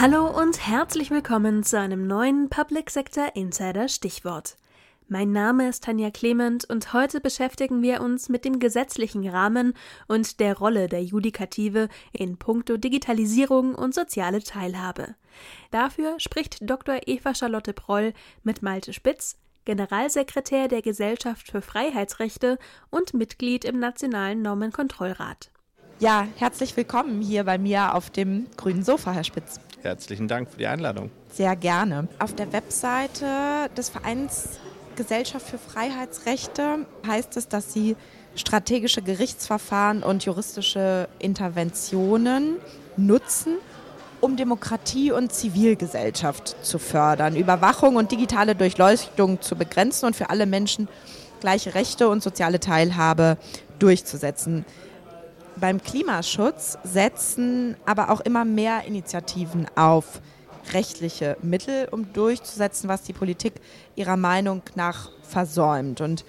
Hallo und herzlich willkommen zu einem neuen Public Sector Insider Stichwort. Mein Name ist Tanja Clement und heute beschäftigen wir uns mit dem gesetzlichen Rahmen und der Rolle der Judikative in puncto Digitalisierung und soziale Teilhabe. Dafür spricht Dr. Eva Charlotte Proll mit Malte Spitz, Generalsekretär der Gesellschaft für Freiheitsrechte und Mitglied im Nationalen Normenkontrollrat. Ja, herzlich willkommen hier bei mir auf dem grünen Sofa, Herr Spitz. Herzlichen Dank für die Einladung. Sehr gerne. Auf der Webseite des Vereins Gesellschaft für Freiheitsrechte heißt es, dass sie strategische Gerichtsverfahren und juristische Interventionen nutzen, um Demokratie und Zivilgesellschaft zu fördern, Überwachung und digitale Durchleuchtung zu begrenzen und für alle Menschen gleiche Rechte und soziale Teilhabe durchzusetzen beim Klimaschutz setzen aber auch immer mehr Initiativen auf rechtliche Mittel, um durchzusetzen, was die Politik ihrer Meinung nach versäumt. Und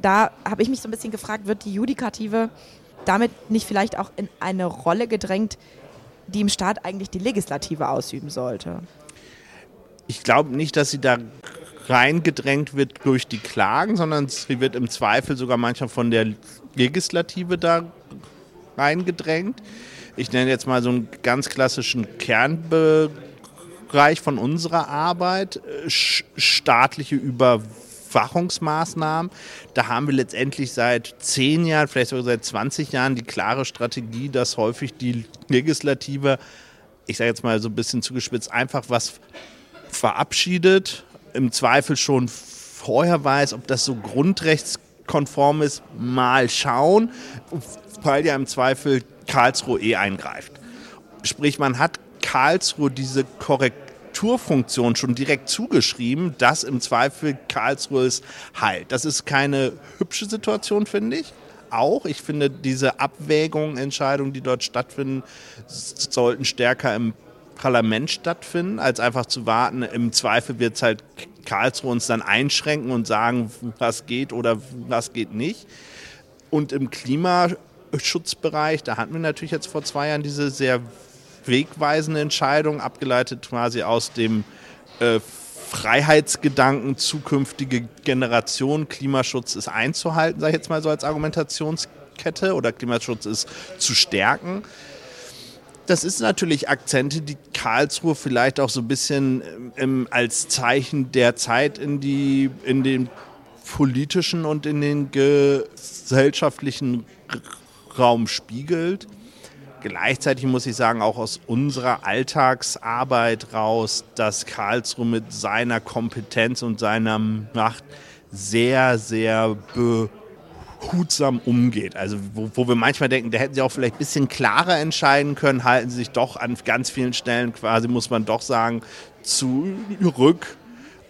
da habe ich mich so ein bisschen gefragt, wird die Judikative damit nicht vielleicht auch in eine Rolle gedrängt, die im Staat eigentlich die Legislative ausüben sollte? Ich glaube nicht, dass sie da reingedrängt wird durch die Klagen, sondern sie wird im Zweifel sogar manchmal von der Legislative da reingedrängt. Ich nenne jetzt mal so einen ganz klassischen Kernbereich von unserer Arbeit, äh, staatliche Überwachungsmaßnahmen. Da haben wir letztendlich seit zehn Jahren, vielleicht sogar seit 20 Jahren die klare Strategie, dass häufig die Legislative, ich sage jetzt mal so ein bisschen zugespitzt, einfach was verabschiedet, im Zweifel schon vorher weiß, ob das so grundrechtskonform ist, mal schauen weil ja im Zweifel Karlsruhe eh eingreift. Sprich, man hat Karlsruhe diese Korrekturfunktion schon direkt zugeschrieben, dass im Zweifel Karlsruhe es heilt. Das ist keine hübsche Situation, finde ich. Auch, ich finde, diese Abwägungen, Entscheidungen, die dort stattfinden, sollten stärker im Parlament stattfinden, als einfach zu warten. Im Zweifel wird es halt Karlsruhe uns dann einschränken und sagen, was geht oder was geht nicht. Und im Klima Schutzbereich. Da hatten wir natürlich jetzt vor zwei Jahren diese sehr wegweisende Entscheidung, abgeleitet quasi aus dem äh, Freiheitsgedanken, zukünftige Generation, Klimaschutz ist einzuhalten, sage ich jetzt mal so als Argumentationskette oder Klimaschutz ist zu stärken. Das ist natürlich Akzente, die Karlsruhe vielleicht auch so ein bisschen ähm, als Zeichen der Zeit in, die, in den politischen und in den gesellschaftlichen Raum spiegelt. Gleichzeitig muss ich sagen, auch aus unserer Alltagsarbeit raus, dass Karlsruhe mit seiner Kompetenz und seiner Macht sehr, sehr behutsam umgeht. Also wo, wo, wir manchmal denken, da hätten sie auch vielleicht ein bisschen klarer entscheiden können, halten sie sich doch an ganz vielen Stellen quasi, muss man doch sagen, zurück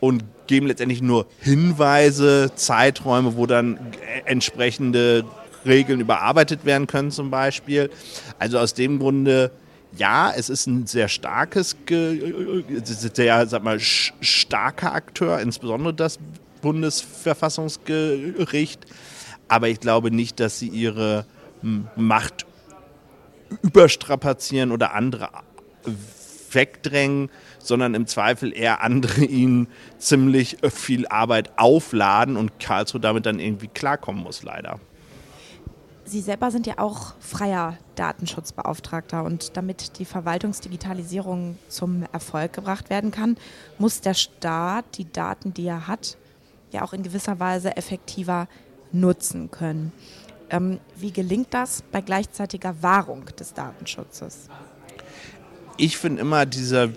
und geben letztendlich nur Hinweise, Zeiträume, wo dann entsprechende Regeln überarbeitet werden können zum Beispiel. Also aus dem Grunde, ja, es ist ein sehr starkes, sehr, sag mal, starker Akteur, insbesondere das Bundesverfassungsgericht. Aber ich glaube nicht, dass sie ihre Macht überstrapazieren oder andere wegdrängen, sondern im Zweifel eher andere ihnen ziemlich viel Arbeit aufladen und Karlsruhe damit dann irgendwie klarkommen muss, leider. Sie selber sind ja auch freier Datenschutzbeauftragter und damit die Verwaltungsdigitalisierung zum Erfolg gebracht werden kann, muss der Staat die Daten, die er hat, ja auch in gewisser Weise effektiver nutzen können. Ähm, wie gelingt das bei gleichzeitiger Wahrung des Datenschutzes? Ich finde immer dieser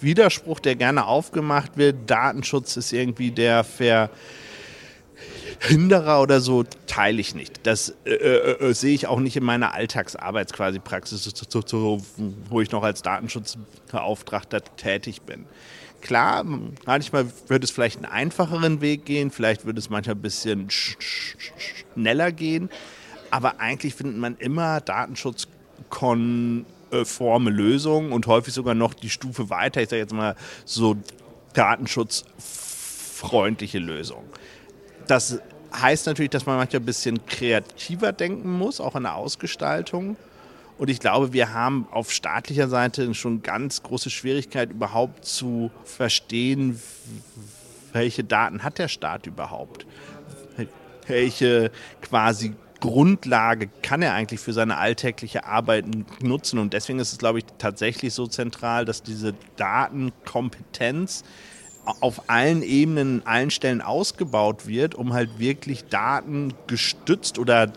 Widerspruch, der gerne aufgemacht wird, Datenschutz ist irgendwie der Ver Hinderer oder so teile ich nicht. Das äh, äh, äh, sehe ich auch nicht in meiner Alltagsarbeits quasi Praxis, so, so, wo ich noch als Datenschutzbeauftragter tätig bin. Klar, manchmal würde es vielleicht einen einfacheren Weg gehen, vielleicht würde es manchmal ein bisschen schneller gehen, aber eigentlich findet man immer datenschutzkonforme Lösungen und häufig sogar noch die Stufe weiter, ich sage jetzt mal so datenschutzfreundliche Lösungen. Das heißt natürlich, dass man manchmal ein bisschen kreativer denken muss, auch in der Ausgestaltung. Und ich glaube, wir haben auf staatlicher Seite schon ganz große Schwierigkeit, überhaupt zu verstehen, welche Daten hat der Staat überhaupt? Welche quasi Grundlage kann er eigentlich für seine alltägliche Arbeit nutzen? Und deswegen ist es, glaube ich, tatsächlich so zentral, dass diese Datenkompetenz auf allen Ebenen, allen Stellen ausgebaut wird, um halt wirklich Daten gestützt oder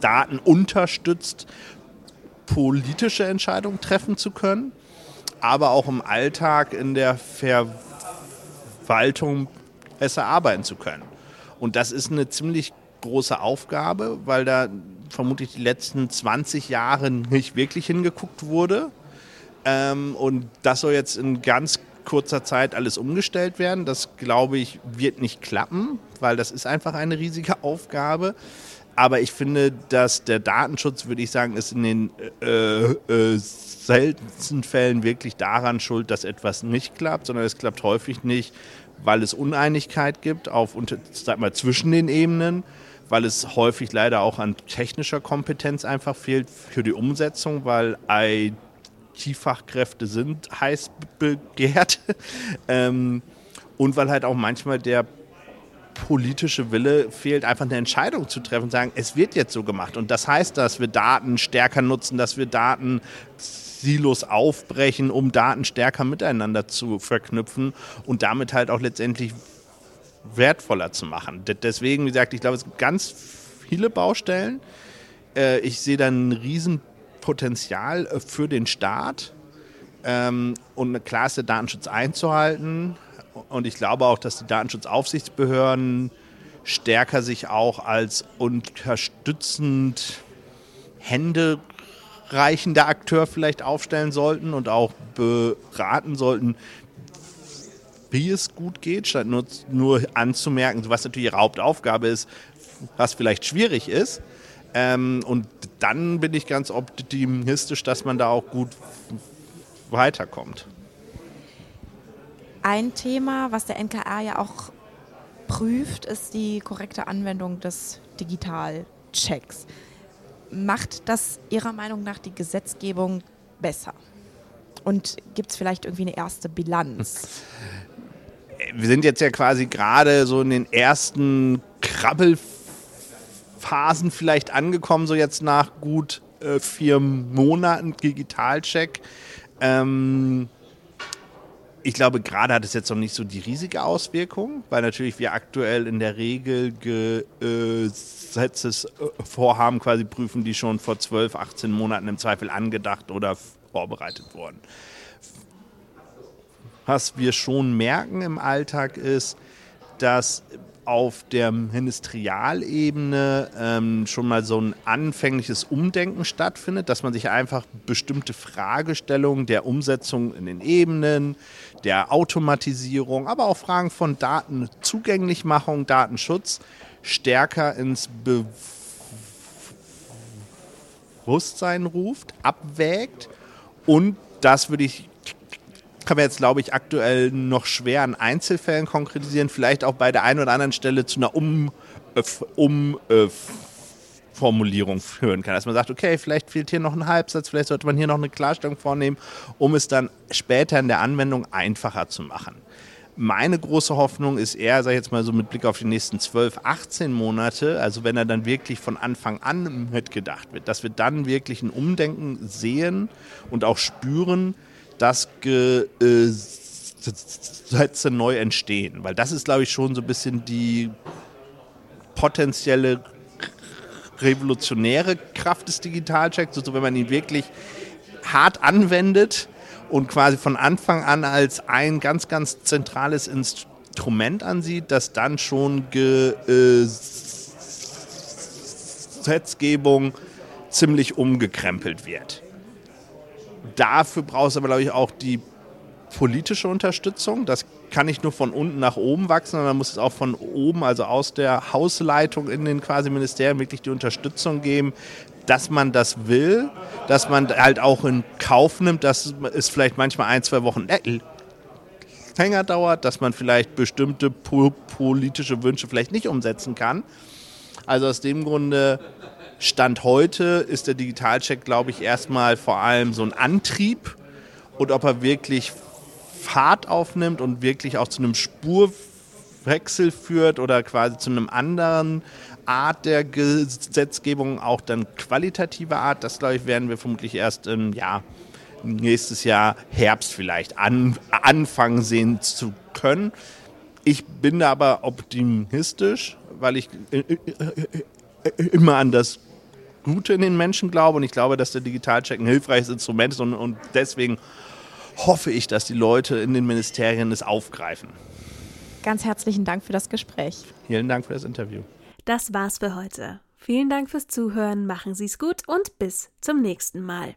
Daten unterstützt politische Entscheidungen treffen zu können, aber auch im Alltag in der Verwaltung besser arbeiten zu können. Und das ist eine ziemlich große Aufgabe, weil da vermutlich die letzten 20 Jahre nicht wirklich hingeguckt wurde. Ähm, und das soll jetzt in ganz kurzer Zeit alles umgestellt werden. Das glaube ich wird nicht klappen, weil das ist einfach eine riesige Aufgabe. Aber ich finde, dass der Datenschutz, würde ich sagen, ist in den äh, äh, seltensten Fällen wirklich daran schuld, dass etwas nicht klappt, sondern es klappt häufig nicht, weil es Uneinigkeit gibt auf, sag mal, zwischen den Ebenen, weil es häufig leider auch an technischer Kompetenz einfach fehlt für die Umsetzung, weil IT-Fachkräfte sind heiß begehrt ähm, und weil halt auch manchmal der politische Wille fehlt, einfach eine Entscheidung zu treffen sagen, es wird jetzt so gemacht. Und das heißt, dass wir Daten stärker nutzen, dass wir Daten Silos aufbrechen, um Daten stärker miteinander zu verknüpfen und damit halt auch letztendlich wertvoller zu machen. Deswegen, wie gesagt, ich glaube, es gibt ganz viele Baustellen. Äh, ich sehe da ein Riesenpotenzial äh, für den Staat. Ähm, und ist der Datenschutz einzuhalten. Und ich glaube auch, dass die Datenschutzaufsichtsbehörden stärker sich auch als unterstützend händereichender Akteur vielleicht aufstellen sollten und auch beraten sollten, wie es gut geht, statt nur, nur anzumerken, was natürlich ihre Hauptaufgabe ist, was vielleicht schwierig ist. Ähm, und dann bin ich ganz optimistisch, dass man da auch gut weiterkommt. Ein Thema, was der NKR ja auch prüft, ist die korrekte Anwendung des Digitalchecks. Macht das Ihrer Meinung nach die Gesetzgebung besser? Und gibt es vielleicht irgendwie eine erste Bilanz? Wir sind jetzt ja quasi gerade so in den ersten Krabbelphasen vielleicht angekommen, so jetzt nach gut äh, vier Monaten Digitalcheck. Ähm, ich glaube, gerade hat es jetzt noch nicht so die riesige Auswirkung, weil natürlich wir aktuell in der Regel Gesetzesvorhaben quasi prüfen, die schon vor 12, 18 Monaten im Zweifel angedacht oder vorbereitet wurden. Was wir schon merken im Alltag ist, dass auf der Ministerialebene ähm, schon mal so ein anfängliches Umdenken stattfindet, dass man sich einfach bestimmte Fragestellungen der Umsetzung in den Ebenen, der Automatisierung, aber auch Fragen von Datenzugänglichmachung, Datenschutz stärker ins Bewusstsein ruft, abwägt. Und das würde ich kann man jetzt, glaube ich, aktuell noch schwer an Einzelfällen konkretisieren, vielleicht auch bei der einen oder anderen Stelle zu einer Um, äh, um Formulierung führen kann. Dass man sagt, okay, vielleicht fehlt hier noch ein Halbsatz, vielleicht sollte man hier noch eine Klarstellung vornehmen, um es dann später in der Anwendung einfacher zu machen. Meine große Hoffnung ist eher, sag ich jetzt mal so mit Blick auf die nächsten 12, 18 Monate, also wenn er dann wirklich von Anfang an mitgedacht wird, dass wir dann wirklich ein Umdenken sehen und auch spüren, dass Gesetze neu entstehen. Weil das ist, glaube ich, schon so ein bisschen die potenzielle revolutionäre Kraft des Digitalchecks, also wenn man ihn wirklich hart anwendet und quasi von Anfang an als ein ganz, ganz zentrales Instrument ansieht, dass dann schon Gesetzgebung ziemlich umgekrempelt wird. Dafür braucht es aber, glaube ich, auch die politische Unterstützung. Das kann nicht nur von unten nach oben wachsen, sondern muss es auch von oben, also aus der Hausleitung in den quasi Ministerien wirklich die Unterstützung geben, dass man das will, dass man halt auch in Kauf nimmt, dass es vielleicht manchmal ein, zwei Wochen länger dauert, dass man vielleicht bestimmte po politische Wünsche vielleicht nicht umsetzen kann. Also aus dem Grunde Stand heute ist der Digitalcheck, glaube ich, erstmal vor allem so ein Antrieb und ob er wirklich Fahrt aufnimmt und wirklich auch zu einem Spurwechsel führt oder quasi zu einem anderen Art der Gesetzgebung, auch dann qualitative Art, das glaube ich, werden wir vermutlich erst im Jahr nächstes Jahr Herbst vielleicht an, anfangen sehen zu können. Ich bin da aber optimistisch, weil ich immer an das Gute in den Menschen glaube und ich glaube, dass der Digitalcheck ein hilfreiches Instrument ist und, und deswegen hoffe ich, dass die Leute in den Ministerien es aufgreifen. Ganz herzlichen Dank für das Gespräch. Vielen Dank für das Interview. Das war's für heute. Vielen Dank fürs Zuhören, machen Sie es gut und bis zum nächsten Mal.